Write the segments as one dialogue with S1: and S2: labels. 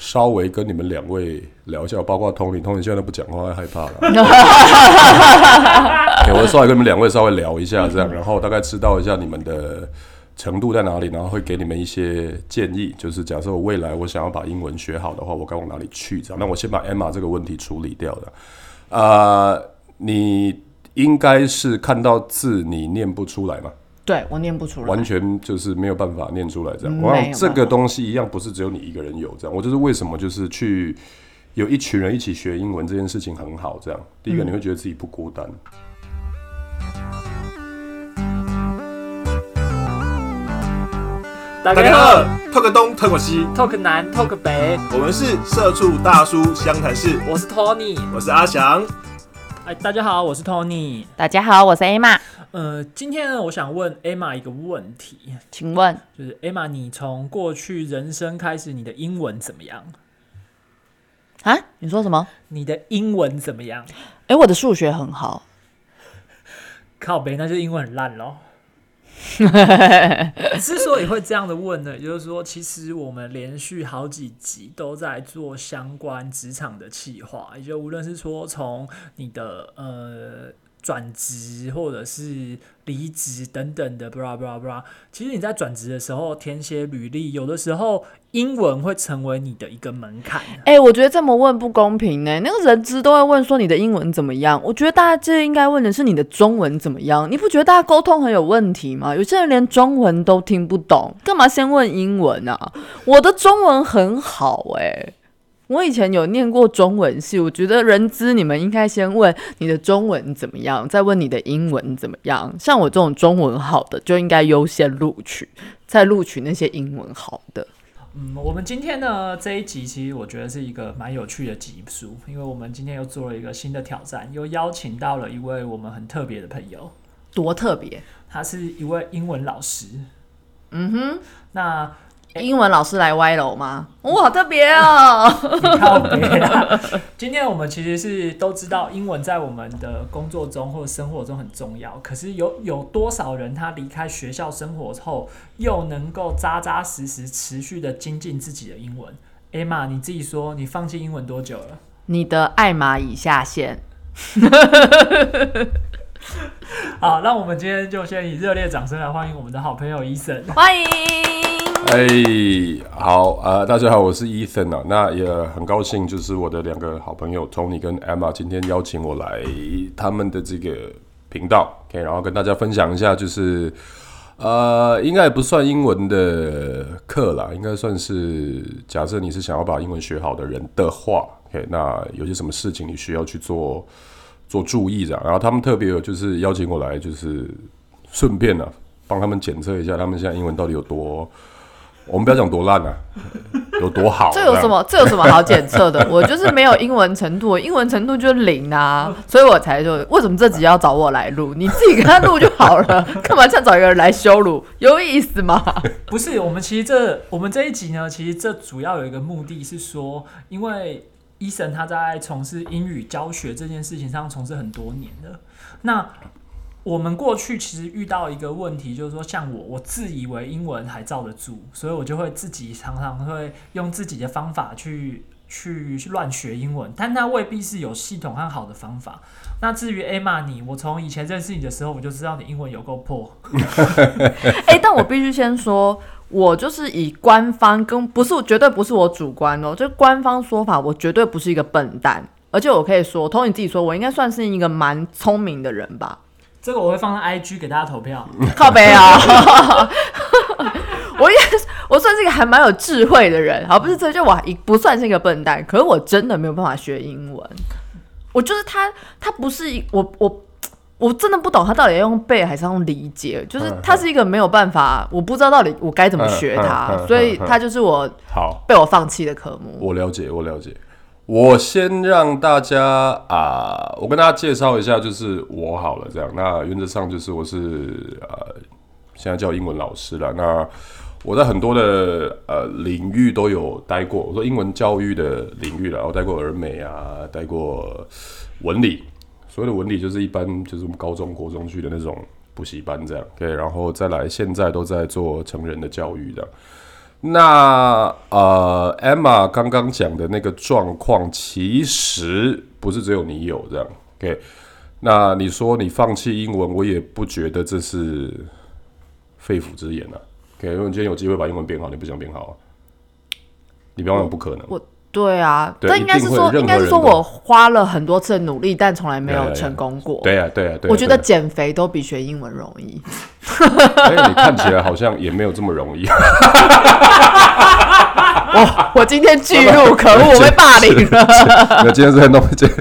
S1: 稍微跟你们两位聊一下，包括 Tony，Tony 现在都不讲话，害怕了。给我稍微跟你们两位稍微聊一下，这样，然后大概知道一下你们的程度在哪里，然后会给你们一些建议。就是假设我未来我想要把英文学好的话，我该往哪里去？这样，那我先把 Emma 这个问题处理掉的。呃，你应该是看到字你念不出来嘛？
S2: 对我念不出来，
S1: 完全就是没有办法念出来这样。
S2: 嗯
S1: 我想这个东西一样，不是只有你一个人有这样。我就是为什么就是去有一群人一起学英文这件事情很好这样。第一
S2: 嗯
S1: 个你会觉得自己不孤单，
S3: 大
S4: 大家好，talk 东 talk 西
S3: ，，Talk 南 Talk 北，
S4: 我们是社畜大叔湘潭市，
S3: 我是 Tony。
S4: 我是阿翔。
S3: 哎，大家好，我是 Tony。
S2: 大家好，我是 Emma，
S3: 呃，今天呢，我想问 Emma 一个问题，
S2: 请问
S3: 就是 Emma，你从过去人生开始，你的英文怎么样？
S2: 啊，你说什么？
S3: 你的英文怎么样？
S2: 哎、我的数学很好，
S3: 靠北，那就英文很烂咯。之所以会这样的问呢，也就是说，其实我们连续好几集都在做相关职场的企划，也就无论是说从你的呃转职或者是离职等等的，blah blah blah。其实你在转职的时候填写履历，有的时候英文会成为你的一个门槛。
S2: 哎、我觉得这么问不公平呢。那个人资都会问说你的英文怎么样，我觉得大家这应该问的是你的中文怎么样。你不觉得大家沟通很有问题吗？有些人连中文都听不懂，干嘛先问英文啊？我的中文很好哎、我以前有念过中文系，我觉得人资你们应该先问你的中文怎么样，再问你的英文怎么样。像我这种中文好的，就应该优先录取，再录取那些英文好的。
S3: 嗯，我们今天呢这一集其实我觉得是一个蛮有趣的集数，因为我们今天又做了一个新的挑战，又邀请到了一位我们很特别的朋友，
S2: 多特别！
S3: 他是一位英文老师。
S2: 嗯哼。
S3: 那
S2: 英文老师来歪楼吗？哇，好特别哦！
S3: 你靠北啦！今天我们其实是都知道英文在我们的工作中或者生活中很重要，可是有有多少人他离开学校生活后，又能够扎扎实实持续的精进自己的英文？Emma，你自己说，你放弃英文多久了？
S2: 你的爱玛已下线，
S3: 好，那我们今天就先以热烈掌声来欢迎我们的好朋友伊森。
S2: 欢迎。
S1: 哎，好啊、大家好，我是 Ethan 啊，那也很高兴，就是我的两个好朋友 Tony 跟 Emma 今天邀请我来他们的这个频道，OK，然后跟大家分享一下，就是呃，应该也不算英文的课啦，应该算是假设你是想要把英文学好的人的话，OK，那有些什么事情你需要去做做注意的，然后他们特别有就是邀请我来，就是顺便呢、啊、帮他们检测一下他们现在英文到底有多。我们不要讲多烂啊，有多好？
S2: 这有什么？这有什么好检测的？我就是没有英文程度，英文程度就是零啊，所以我才就为什么这集要找我来录？你自己跟他录就好了，干嘛这样找一个人来羞辱？有意思吗？
S3: 不是，我们其实这我们这一集呢，其实这主要有一个目的是说，因为医生他在从事英语教学这件事情上从事很多年了，那。我们过去其实遇到一个问题，就是说，像我，我自以为英文还罩得住，所以我就会自己常常会用自己的方法去去去乱学英文，但那未必是有系统和好的方法。那至于 Emma 你，我从以前认识你的时候，我就知道你英文有够破。
S2: 哎、但我必须先说，我就是以官方跟不是绝对不是我主观哦，就是官方说法，我绝对不是一个笨蛋，而且我可以说，同你自己说，我应该算是一个蛮聪明的人吧。
S3: 这个我会放在 IG 给大家投票。
S2: 靠背啊！我也是我算是一个还蛮有智慧的人，好，不是这就我一不算是一个笨蛋，可是我真的没有办法学英文。我就是他，他不是一我我我真的不懂他到底要用背还是要用理解，就是他是一个没有办法，我不知道到底我该怎么学
S1: 嗯嗯
S2: 他，
S1: 嗯
S2: 所以他就是我
S1: 好，
S2: 被我放弃的科目。
S1: 我了解，我了解。我先让大家啊、我跟大家介绍一下，就是我好了，这样。那原则上就是我是呃，现在叫英文老师了。那我在很多的呃领域都有待过，我说英文教育的领域了，我待过儿美啊，待过文理。所谓的文理就是一般就是我们高中、国中去的那种补习班这样，对，然后再来现在都在做成人的教育这样。那呃，Emma 刚刚讲的那个状况，其实不是只有你有这样。OK，那你说你放弃英文，我也不觉得这是肺腑之言啊。OK，如果你今天有机会把英文变好，你不想变好啊？你别忘了不可能。
S2: 对啊，
S1: 对
S2: 但应该是说，应该是说我花了很多次的努力，但从来没有成功过。
S1: 对啊、对啊、对呀、
S2: 我觉得
S1: 对
S2: 减肥都比学英文容易。
S1: 啊哎、你看起来好像也没有这么容易。
S2: 我今天巨入，可恶，我被霸凌了。
S1: 那 今天是在弄，今天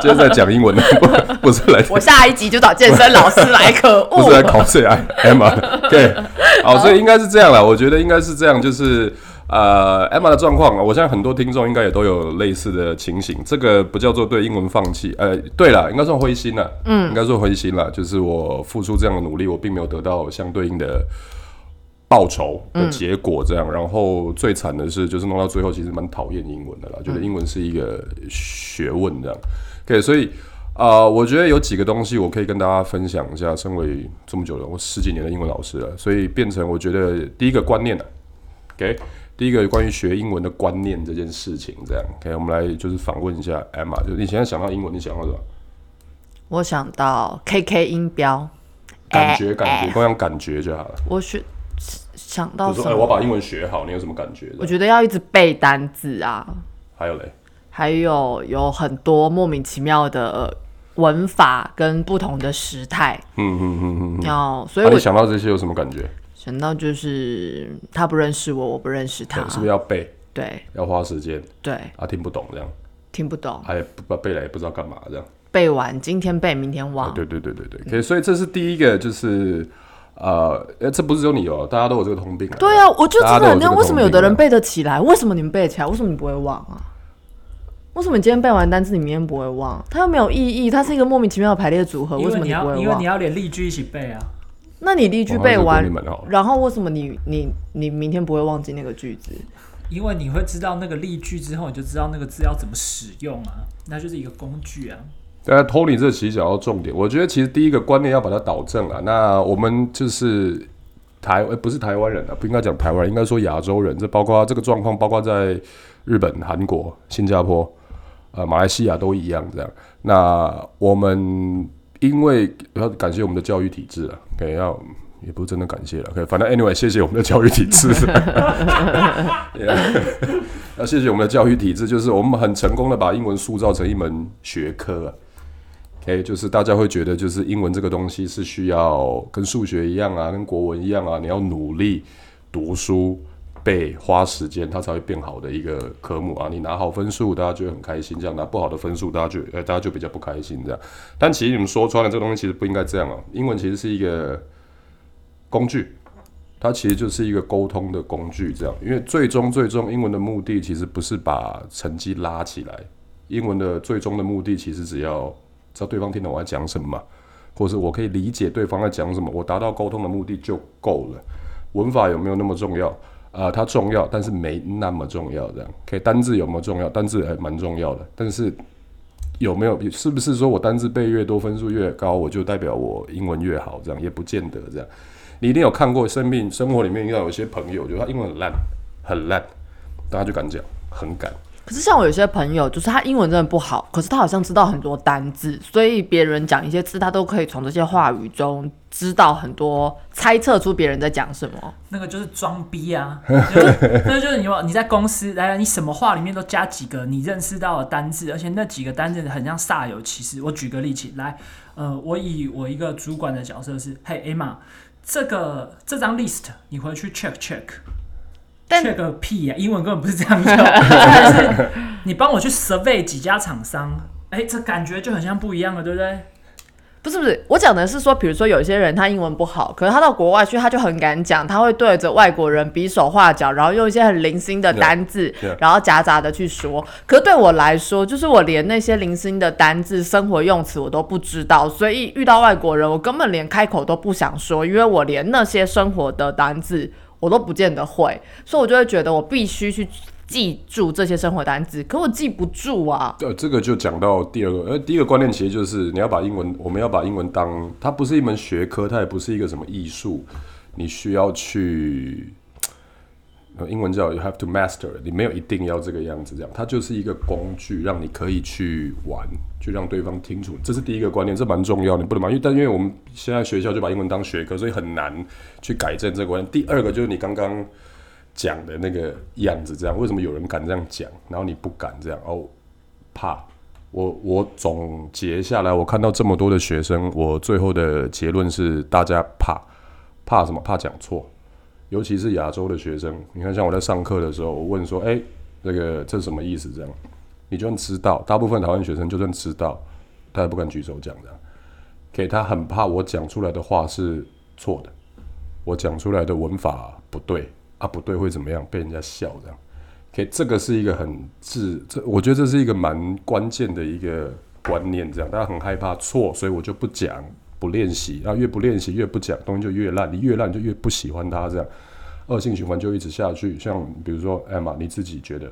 S1: 今天是在讲英文的，不 不是来
S2: 我下一集就找健身老师来，可恶
S1: 不是在
S2: 恶。
S1: 考试哎，Emma。对，好，所以应该是这样了。我觉得应该是这样，就是呃，Emma 的状况，我相信很多听众应该也都有类似的情形。这个不叫做对英文放弃，呃，对了，应该算灰心了，嗯，应该算灰心了。就是我付出这样的努力，我并没有得到相对应的。报酬的结果这样，然后最惨的是，就是弄到最后，其实蛮讨厌英文的啦，觉得英文是一个学问这样。OK，所以呃，我觉得有几个东西我可以跟大家分享一下。身为这么久了，我十几年的英文老师了，所以变成我觉得第一个观念呢、OK，第一个关于学英文的观念这件事情，这样 OK，我们来就是访问一下 Emma，就是你现在想到英文，你想到什么？
S2: 我想到 KK 音标，
S1: 感觉，
S2: 哎
S1: 感觉，
S2: 哎
S1: 光讲感觉就好了。
S2: 我学想到
S1: 就说，哎，我？把英文学好，你有什么感觉？
S2: 我觉得要一直背单字啊，
S1: 还有嘞，
S2: 还有有很多莫名其妙的文法跟不同的时态。
S1: 嗯嗯嗯嗯。
S2: 要，所以
S1: 那、
S2: 我
S1: 你想到这些有什么感觉？
S2: 想到就是他不认识我，我不认识他，
S1: 是不是要背？
S2: 对
S1: 要花时间
S2: 对，
S1: 啊，听不懂这样，
S2: 听不懂，
S1: 还不背了也不知道干嘛这样。
S2: 背完今天背，明天忘。
S1: 对对对对对，可以，所以这是第一个，就是呃，呃这不是只有你哦，大家都有这个通病啊。
S2: 对啊，我就真的很
S1: 大家都有这个
S2: 为什么有的人背得起来，为什么你们背得起来，为什么你不会忘啊？为什么你今天背完单词，你明天不会忘？它又没有意义，它是一个莫名其妙的排列组合，为什么
S3: 为你要因为你？要连例句一起背啊。
S2: 那你例句背完然后为什么你你你明天不会忘记那个句子？
S3: 因为你会知道那个例句之后，你就知道那个字要怎么使用啊，那就是一个工具啊。
S1: 大家 Tony 这其实讲到重点，我觉得其实第一个观念要把它导正啊。那我们就是台，呃不是台湾人啊，不应该讲台湾人，应该说亚洲人。这包括这个状况，包括在日本、韩国、新加坡、呃马来西亚都一样这样。那我们因为要感谢我们的教育体制啊，可以要。也不是真的感谢了，OK，反正 anyway，谢谢我们的教育体制 要谢谢我们的教育体制，就是我们很成功的把英文塑造成一门学科啊。OK，就是大家会觉得，就是英文这个东西是需要跟数学一样啊，跟国文一样啊，你要努力读书背，花时间，它才会变好的一个科目啊。你拿好分数，大家就会很开心；这样拿不好的分数，大家就呃大家就比较不开心。这样，但其实你们说穿了，这个东西其实不应该这样啊。英文其实是一个工具，它其实就是一个沟通的工具，这样。因为最终最终，英文的目的其实不是把成绩拉起来，英文的最终的目的其实只要知道对方听懂我在讲什么嘛，或是我可以理解对方在讲什么，我达到沟通的目的就够了。文法有没有那么重要？啊、它重要，但是没那么重要。这样，可以单字有没有重要？单字还蛮重要的，但是有没有是不是说我单字背越多，分数越高，我就代表我英文越好？这样也不见得。这样，你一定有看过生命生活里面遇到有些朋友，就他英文很烂，很烂，但他就敢讲，很敢。
S2: 可是像我有些朋友，就是他英文真的不好，可是他好像知道很多单字，所以别人讲一些字，他都可以从这些话语中知道很多，猜测出别人在讲什么。
S3: 那个就是装逼啊，那就是你有你在公司来来，你什么话里面都加几个你认识到的单字，而且那几个单字很像煞有其事。我举个例子来，呃，我以我一个主管的角色是，嘿，Emma，这个这张 list 你回去 check check。
S2: 但
S3: check 个屁呀、英文根本不是这样用，但是你帮我去 survey 几家厂商，哎、这感觉就很像不一样了，对不对？
S2: 不是不是，我讲的是说，比如说有些人他英文不好，可是他到国外去，他就很敢讲，他会对着外国人比手画脚，然后用一些很零星的单字
S1: Yeah, yeah.
S2: 然后夹杂的去说。可是对我来说，就是我连那些零星的单字、生活用词我都不知道，所以遇到外国人，我根本连开口都不想说，因为我连那些生活的单字我都不见得会，所以我就会觉得我必须去记住这些生活单词，可我记不住啊。
S1: 呃，这个就讲到第二个，呃，第一个观念其实就是你要把英文，我们要把英文当它不是一门学科，它也不是一个什么艺术，你需要去英文叫 you have to master，你没有一定要这个样子，这样它就是一个工具，让你可以去玩，去让对方听楚。这是第一个观念，这蛮重要，你不能嘛，因为但因为我们现在学校就把英文当学科，所以很难去改正这个观念。第二个就是你刚刚讲的那个样子，这样为什么有人敢这样讲，然后你不敢这样？哦，怕。我我总结下来，我看到这么多的学生，我最后的结论是，大家怕怕什么？怕讲错。尤其是亚洲的学生，你看，像我在上课的时候，我问说：“哎，那个这是什么意思？”这样，你就算知道，大部分台湾学生就算知道，他也不敢举手讲的。给他很怕我讲出来的话是错的，我讲出来的文法不对啊，不对会怎么样？被人家笑这样。给这个是一个很自，这我觉得这是一个蛮关键的一个观念，这样大家很害怕错，所以我就不讲。不练习，然后越不练习，越不讲东西就越烂。你越烂，就越不喜欢它，这样恶性循环就一直下去。像比如说艾玛，你自己觉得，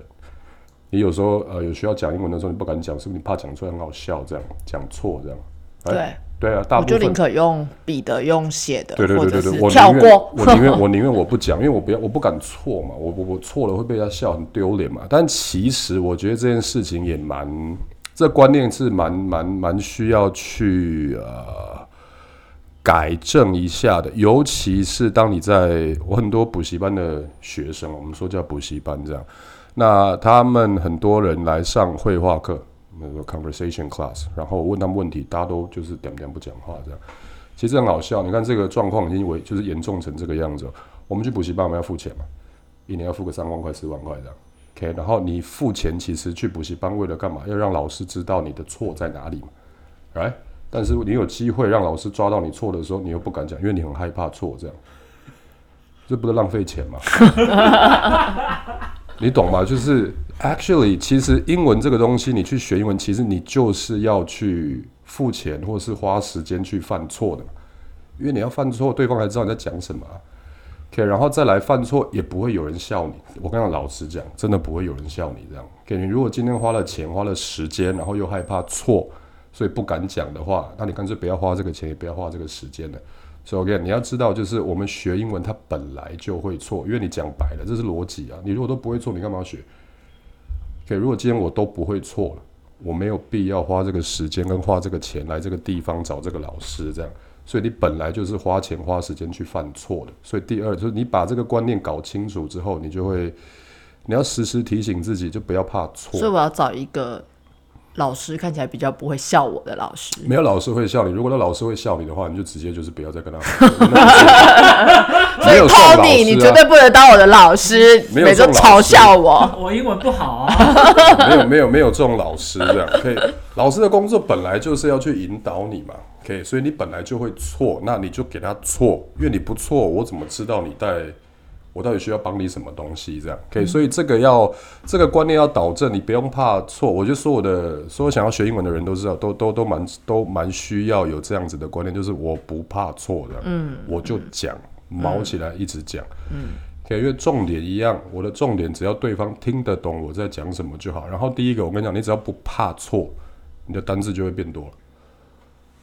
S1: 你有时候呃有需要讲英文的时候，你不敢讲，是不是你怕讲出来很好笑？这样讲错，这样
S2: 对
S1: 对啊，大部
S2: 分就宁可用笔的，用写的，
S1: 对对对对对，我
S2: 跳过，
S1: 我宁愿我宁愿我不讲，因为我不要，我不敢错嘛，我我我错了会被他笑，很丢脸嘛。但其实我觉得这件事情也蛮，这观念是蛮蛮蛮需要去呃。改正一下的，尤其是当你在我很多补习班的学生，我们说叫补习班这样，那他们很多人来上绘画课，那个 conversation class，然后我问他们问题，大家都就是点点不讲话这样，其实很好笑。你看这个状况已经为就是严重成这个样子，我们去补习班我们要付钱嘛，一年要付个三万块四万块这样，OK，然后你付钱其实去补习班为了干嘛？要让老师知道你的错在哪里嘛，right？但是你有机会让老师抓到你错的时候，你又不敢讲，因为你很害怕错，这样，这不是浪费钱吗？你懂吗？就是 actually，其实英文这个东西，你去学英文，其实你就是要去付钱，或是花时间去犯错的，因为你要犯错，对方才知道你在讲什么。OK，然后再来犯错，也不会有人笑你。我刚刚老实讲，真的不会有人笑你这样。OK，你如果今天花了钱，花了时间，然后又害怕错。所以不敢讲的话，那你干脆不要花这个钱，也不要花这个时间了。所以，OK，你要知道，就是我们学英文，它本来就会错，因为你讲白了，这是逻辑啊。你如果都不会错，你干嘛学？OK，如果今天我都不会错了，我没有必要花这个时间跟花这个钱来这个地方找这个老师这样。所以你本来就是花钱花时间去犯错的。所以第二就是你把这个观念搞清楚之后，你就会你要时时提醒自己，就不要怕错。
S2: 所以我要找一个。老师看起来比较不会笑我的老师，
S1: 没有老师会笑你。如果那老师会笑你的话，你就直接就是不要再跟他。
S2: 所以 Tony，你绝对不能当我的老师，每次嘲笑我。
S3: 我英文不好啊。
S1: 没有没有没有这种老师这样，可以。老师的工作本来就是要去引导你嘛，可以。所以你本来就会错，那你就给他错，因为你不错，我怎么知道你在？我到底需要帮你什么东西？这样可以，所以这个要这个观念要导正，你不用怕错。我就说我的所有想要学英文的人都知道，都都都蛮都蛮需要有这样子的观念，就是我不怕错的，嗯，我就讲毛起来一直讲，嗯，可以，因为重点一样，我的重点只要对方听得懂我在讲什么就好。然后第一个，我跟你讲，你只要不怕错，你的单字就会变多了，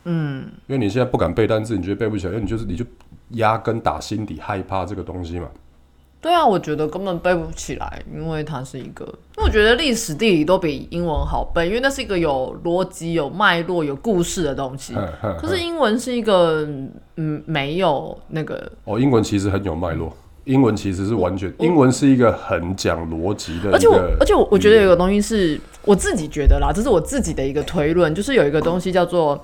S1: 嗯，因为你现在不敢背单字，你觉得背不起来，因为你就是你就压根打心底害怕这个东西嘛。
S2: 对啊，我觉得根本背不起来，因为它是一个。因为我觉得历史、地理都比英文好背，因为那是一个有逻辑、有脉络、有故事的东西。可是英文是一个，嗯，没有那个。
S1: 哦，英文其实很有脉络，英文其实是完全，英文是一个很讲逻辑的。
S2: 而且我，而且我，我觉得有个东西是我自己觉得啦，这是我自己的一个推论，就是有一个东西叫做，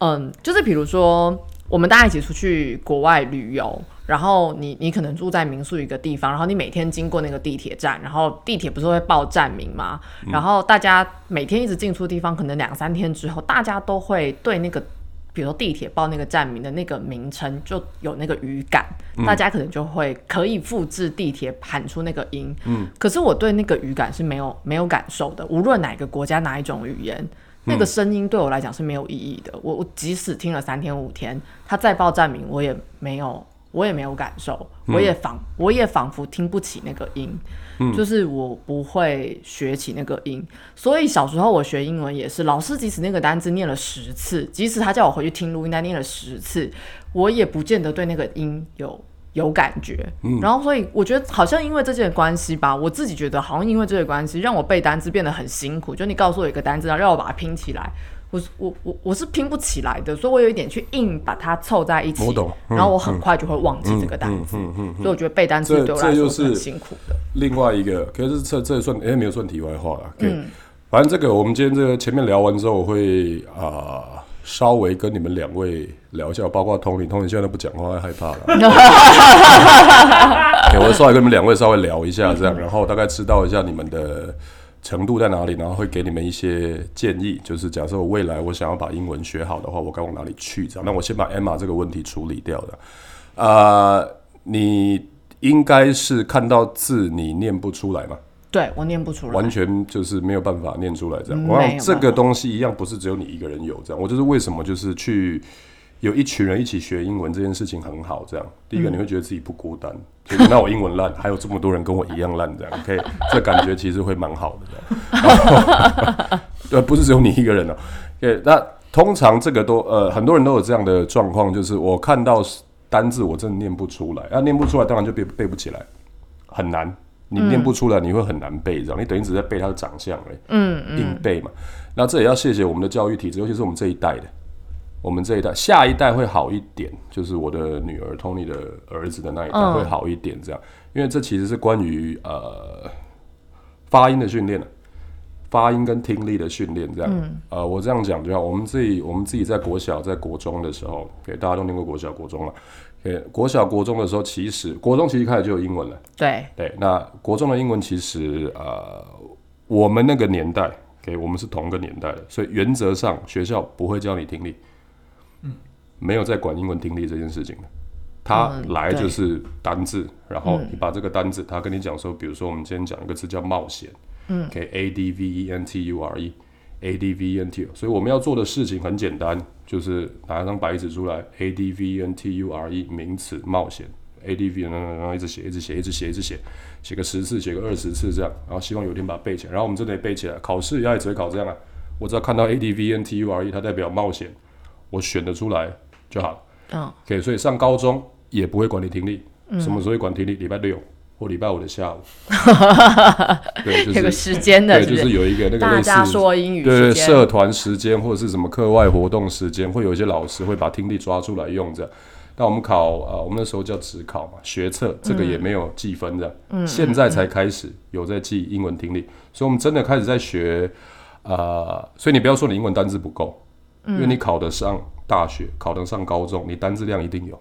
S2: 嗯，就是比如说我们大家一起出去国外旅游。然后你你可能住在民宿一个地方，然后你每天经过那个地铁站，然后地铁不是会报站名吗？然后大家每天一直进出地方，可能两三天之后，大家都会对那个，比如说地铁报那个站名的那个名称就有那个语感，大家可能就会可以复制地铁喊出那个音。嗯，可是我对那个语感是没有没有感受的，无论哪个国家哪一种语言，那个声音对我来讲是没有意义的。我我即使听了三天五天，他再报站名，我也没有。我也没有感受，我也仿我也仿佛听不起那个音，就是我不会学起那个音。所以小时候我学英文也是，老师即使那个单字念了十次，即使他叫我回去听录音带念了十次，我也不见得对那个音有有感觉。
S1: 嗯
S2: 然后所以我觉得好像因为这件关系吧，我自己觉得好像因为这个关系，让我背单字变得很辛苦。就你告诉我一个单字，然后让我把它拼起来。我是我我我是拼不起来的，所以我有一点去硬把它凑在一起，
S1: 我懂嗯
S2: 然后我很快就会忘记这个单词，
S1: 嗯嗯嗯
S2: 所以我觉得背单词
S1: 这
S2: 对我来说很辛苦的。
S1: 另外一个，可是这这也算哎、没有算题外话了。嗯，反正这个我们今天这个前面聊完之后，我会啊、稍微跟你们两位聊一下，包括 Tony，Tony 现在都不讲话，害怕了。对我会稍微跟你们两位稍微聊一下，这样，然后大概知道一下你们的程度在哪里，然后会给你们一些建议。就是假设我未来我想要把英文学好的话，我该往哪里去？这样，那我先把 Emma 这个问题处理掉的。呃，你应该是看到字你念不出来嘛？
S2: 对我念不出来，
S1: 完全就是没有办法念出来这样。
S2: 嗯
S1: 我想
S2: 没有办法
S1: 这个东西一样，不是只有你一个人有这样。我就是为什么就是去有一群人一起学英文这件事情很好这样。第
S2: 嗯
S1: 一个你会觉得自己不孤单，就那我英文烂，还有这么多人跟我一样烂这样，可以 这感觉其实会蛮好的对，不是只有你一个人哦、对，那通常这个都呃很多人都有这样的状况，就是我看到单字我真的念不出来，啊念不出来当然就背背不起来，很难。你念不出来，你会很难背，这样。你等于只在背他的长相而已，嗯。硬背嘛。那这也要谢谢我们的教育体制，尤其是我们这一代的，我们这一代，下一代会好一点，就是我的女儿 Tony 的儿子的那一代
S2: 嗯
S1: 会好一点，这样，因为这其实是关于呃发音的训练了。发音跟听力的训练，这样，呃，我这样讲就好。我们自己，我们自己在国小、在国中的时候，给大家都念过国小、国中了。给国小、国中的时候，其实国中其实开始就有英文了。
S2: 对，
S1: 对，那国中的英文其实呃，我们那个年代，给我们是同个年代的，所以原则上学校不会教你听力，嗯，没有在管英文听力这件事情的。他
S2: 嗯
S1: 来就是单字，然后你把这个单字，他跟你讲说，比如说我们今天讲一个字叫冒险，嗯，OK A D V E N T U R E A D V E N T，所以我们要做的事情很简单，就是拿一张白纸出来，A D V E N T U R E 名词冒险，A D V，然后一直写，一直写，一直写，一直写，写个十次，写个二十次这样，然后希望有一天把它背起来，然后我们真的也背起来，考试也只会考这样啊，我只要看到 A D V E N T U R E，它代表冒险，我选得出来就好了。
S2: 嗯
S1: ，OK，所以上高中也不会管你听力，什么时候会管听力？礼拜六或礼拜五的下午。对，就
S2: 这个时间的
S1: 对？就是有一个那个
S2: 大
S1: 类似
S2: 家说英语
S1: 对对社团时间或者是什么课外活动时间，会有一些老师会把听力抓出来用这样。那我们考呃，我们那时候叫职考嘛，学测这个也没有计分的，
S2: 嗯
S1: 现在才开始有在记英文听力，所以我们真的开始在学呃，所以你不要说你英文单字不够，因为
S2: 嗯
S1: 你考得上大学，考得上高中，你单字量一定有。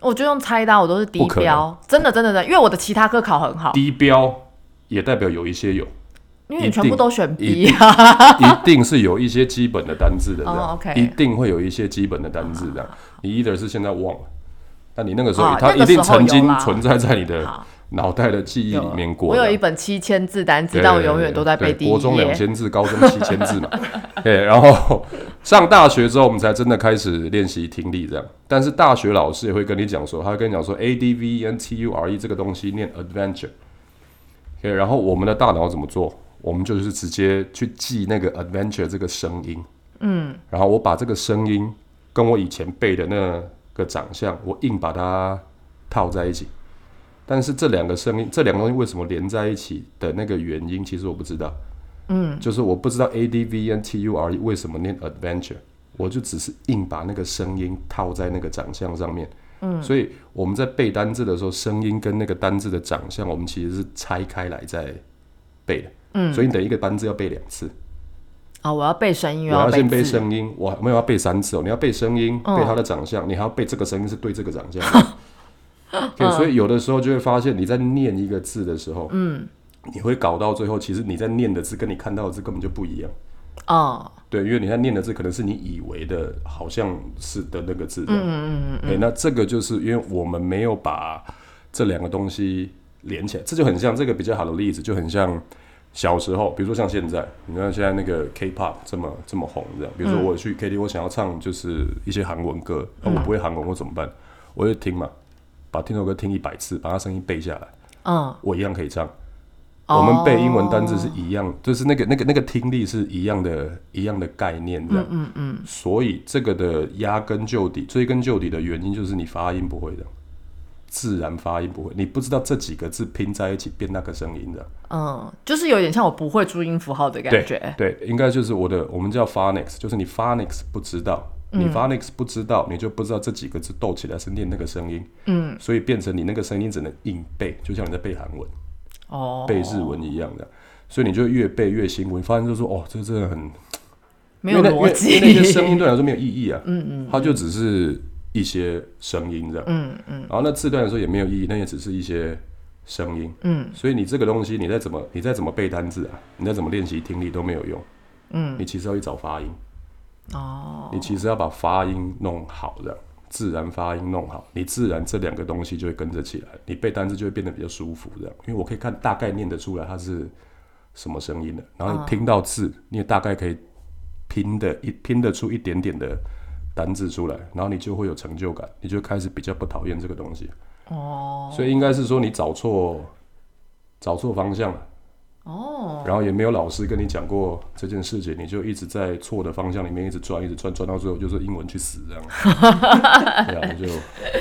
S2: 我就用猜的啊，我都是低标，真的真的真的，因为我的其他科考很好，
S1: 低标也代表有一些有，
S2: 因为你全部都选
S1: 一
S2: B 啊，
S1: 一定是有一些基本的单字的这样，
S2: 哦，OK。
S1: 一定会有一些基本的单字这样。你 either 是现在忘了，但你那个时候、
S2: 哦
S1: 它一定曾经存在在你的
S2: 好
S1: 脑袋的记忆里面过。
S2: 我有一本七千字单词，
S1: 对
S2: 但我永远都在背第一
S1: 国中两
S2: 页。
S1: 千字，高中七千字嘛。对，然后上大学之后，我们才真的开始练习听力这样。但是大学老师也会跟你讲说，他会跟你讲说，A D V E N T U R E 这个东西念 adventure。对，然后我们的大脑怎么做？我们就是直接去记那个 adventure 这个声音。嗯，然后我把这个声音跟我以前背的那个长相，我硬把它套在一起。但是这两个声音，这两个东西为什么连在一起的那个原因，其实我不知道。嗯，就是我不知道 A D V N T U R E 为什么念 adventure，我就只是硬把那个声音套在那个长相上面。嗯，所以我们在背单字的时候，声音跟那个单字的长相，我们其实是拆开来在背的。嗯，所以你等一个单字要背两次。
S2: 啊，我要背声音，
S1: 我要先背。声音，我没有要背三次哦。你要背声音，
S2: 嗯
S1: 背它的长相，你还要背这个声音是对这个长相。对，所以有的时候就会发现你在念一个字的时候，嗯，你会搞到最后，其实你在念的字跟你看到的字根本就不一样。
S2: 哦，
S1: 对，因为你在念的字可能是你以为的，好像是的那个字。嗯嗯嗯嗯。那这个就是因为我们没有把这两个东西连起来，这就很像这个比较好的例子，就很像小时候，比如说像现在，你看现在那个 K-pop 这么这么红，这样，比如说我去 KTV，我想要唱就是一些韩文歌，那我不会韩文，我怎么办？我就听嘛，把听首歌听一百次，把它声音背下来，
S2: 嗯，
S1: 我一样可以唱。
S2: 哦
S1: 我们背英文单字是一样，就是那个那个那个听力是一样的，一样的概念这样。嗯嗯所以这个的压根究底、追根究底的原因就是你发音不会的，自然发音不会，你不知道这几个字拼在一起变那个声音的。
S2: 嗯，就是有点像我不会注音符号的感觉。
S1: 对，应该就是我的，我们叫 phonics，就是你 phonics 不知道，你 phonics 不知道，你就不知道这几个字斗起来是念那个声音。
S2: 嗯，
S1: 所以变成你那个声音只能硬背，就像你在背韩文、
S2: 哦，
S1: 背日文一样的。所以你就越背越辛苦，你发现就说哦，这真的很
S2: 没有逻辑
S1: 那些声音对你来说没有意义啊。
S2: 嗯嗯
S1: 它就只是一些声音这样。
S2: 嗯嗯
S1: 然后那字对你来说也没有意义，那也只是一些声音。
S2: 嗯
S1: 所以你这个东西，你再怎么你再怎么背单字啊，你再怎么练习听力都没有用。
S2: 嗯，
S1: 你其实要去找发音，
S2: 哦，
S1: 你其实要把发音弄好的，自然发音弄好，你自然这两个东西就会跟着起来，你背单词就会变得比较舒服这样。因为我可以看大概念得出来它是什么声音的，然后你听到字，你也大概可以拼的一拼得出一点点的单字出来，然后你就会有成就感，你就开始比较不讨厌这个东西。
S2: 哦，
S1: 所以应该是说你找错找错方向了。
S2: 哦，
S1: 然后也没有老师跟你讲过这件事情，你就一直在错的方向里面一直转，一直转，转到最后就是英文去死这样，对啊，你就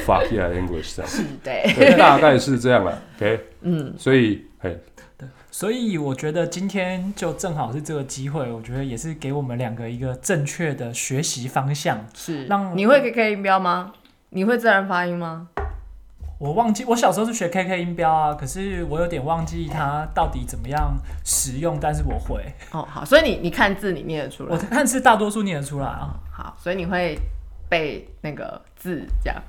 S1: fuck yeah English 这样，
S2: 对，
S1: 对，大概是这样了，OK，嗯，所以，嘿，
S3: 所以我觉得今天就正好是这个机会，我觉得也是给我们两个一个正确的学习方向。
S2: 是。
S3: 让
S2: 你会 K K 音标吗？你会自然发音吗？
S3: 我忘记我小时候是学 KK 音标啊，可是我有点忘记它到底怎么样使用，但是我会，
S2: 哦，好，所以你你看字你念得出来
S3: 我
S2: 来，
S3: 看字大多数念得出来啊。
S2: 好，所以你会背那个字这样，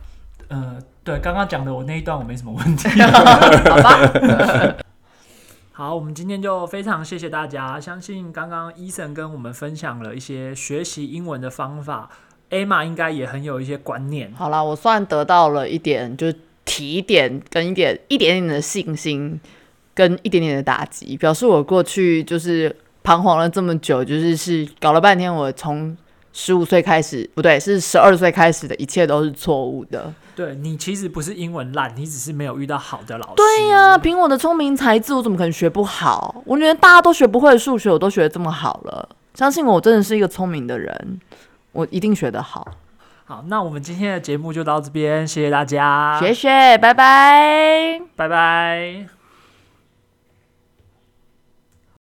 S3: 呃，对，刚刚讲的我那一段我没什么问题。
S2: 好吧？
S3: 好，我们今天就非常谢谢大家。相信刚刚医生跟我们分享了一些学习英文的方法，Emma 应该也很有一些观念。
S2: 好啦，我算得到了一点，就是提点跟一点一点点的信心，跟一点点的打击，表示我过去就是彷徨了这么久，就是是搞了半天，我从十五岁开始，不对，是十二岁开始的一切都是错误的。
S3: 对你其实不是英文烂，你只是没有遇到好的老师。
S2: 对呀、凭我的聪明才智，我怎么可能学不好？我连大家都学不会的数学，我都学得这么好了。相信我，我真的是一个聪明的人，我一定学得好。
S3: 好，那我们今天的节目就到这边，谢谢大家，
S2: 谢谢，拜拜。
S3: 拜拜。